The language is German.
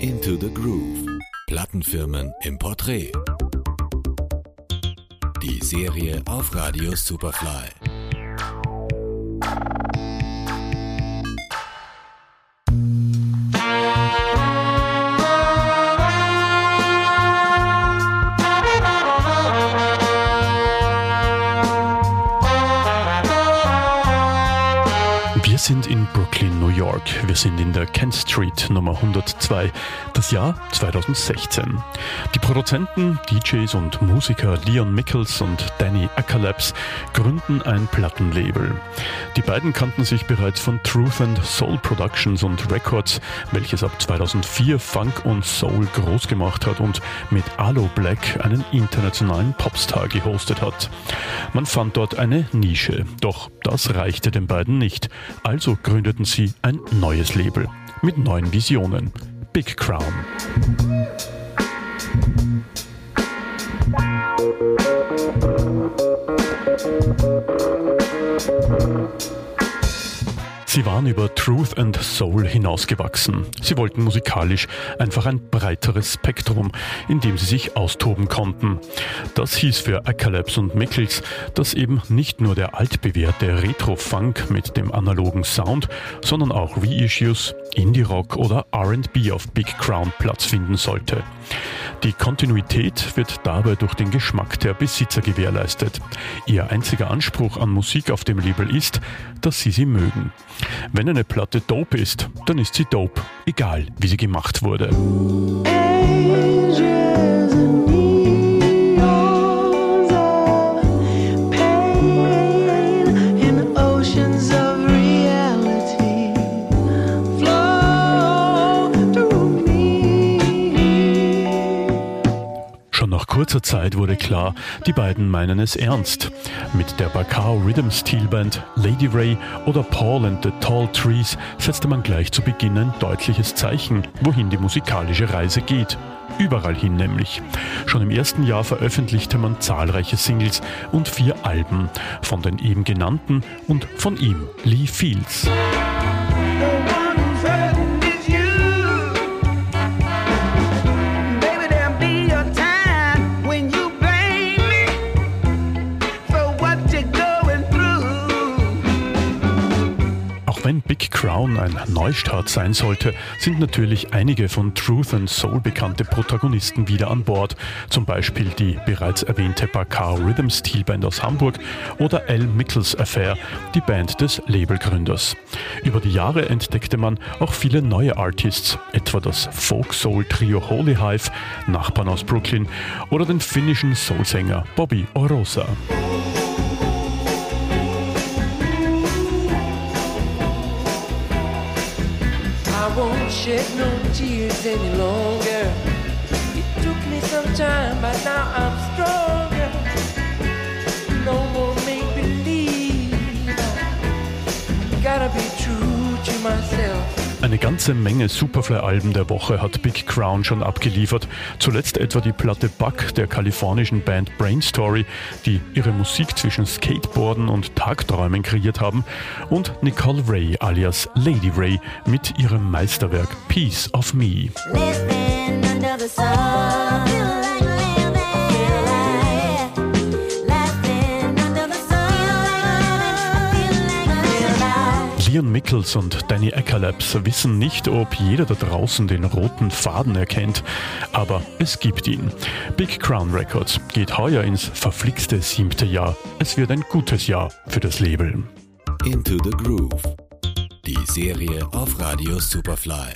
Into the Groove. Plattenfirmen im Porträt. Die Serie auf Radio Superfly. Sind in Brooklyn, New York. Wir sind in der Kent Street Nummer 102. Das Jahr 2016. Die Produzenten, DJs und Musiker Leon Mickels und Danny Ackerlaps gründen ein Plattenlabel. Die beiden kannten sich bereits von Truth and Soul Productions und Records, welches ab 2004 Funk und Soul groß gemacht hat und mit Alo Black einen internationalen Popstar gehostet hat. Man fand dort eine Nische, doch das reichte den beiden nicht. Also gründeten sie ein neues Label mit neuen Visionen. Big Crown. Sie waren über Truth and Soul hinausgewachsen. Sie wollten musikalisch einfach ein breiteres Spektrum, in dem sie sich austoben konnten. Das hieß für Acalabs und Mickels, dass eben nicht nur der altbewährte Retro-Funk mit dem analogen Sound, sondern auch Reissues, Indie-Rock oder RB auf Big Crown Platz finden sollte. Die Kontinuität wird dabei durch den Geschmack der Besitzer gewährleistet. Ihr einziger Anspruch an Musik auf dem Label ist, dass sie sie mögen. Wenn eine Platte dope ist, dann ist sie dope, egal wie sie gemacht wurde. Kurzer Zeit wurde klar, die beiden meinen es ernst. Mit der Bacao Rhythm Steel Band, Lady Ray oder Paul and the Tall Trees setzte man gleich zu Beginn ein deutliches Zeichen, wohin die musikalische Reise geht. Überall hin nämlich. Schon im ersten Jahr veröffentlichte man zahlreiche Singles und vier Alben von den eben genannten und von ihm, Lee Fields. Wenn Big Crown ein Neustart sein sollte, sind natürlich einige von Truth and Soul bekannte Protagonisten wieder an Bord. Zum Beispiel die bereits erwähnte Bakar Rhythm Steel Band aus Hamburg oder L. Mickles Affair, die Band des Labelgründers. Über die Jahre entdeckte man auch viele neue Artists, etwa das Folk-Soul-Trio Holy Hive, Nachbarn aus Brooklyn, oder den finnischen Soulsänger Bobby Orosa. Won't shed no tears any longer. It took me some time, but now I'm stronger. No more make believe. Gotta be true to myself. Eine ganze Menge Superfly-Alben der Woche hat Big Crown schon abgeliefert. Zuletzt etwa die Platte Buck der kalifornischen Band Brain Story, die ihre Musik zwischen Skateboarden und Tagträumen kreiert haben, und Nicole Ray alias Lady Ray mit ihrem Meisterwerk Piece of Me. Leon Mickels und Danny Eckerlaps wissen nicht, ob jeder da draußen den roten Faden erkennt, aber es gibt ihn. Big Crown Records geht heuer ins verflixte siebte Jahr. Es wird ein gutes Jahr für das Label. Into the Groove. Die Serie auf Radio Superfly.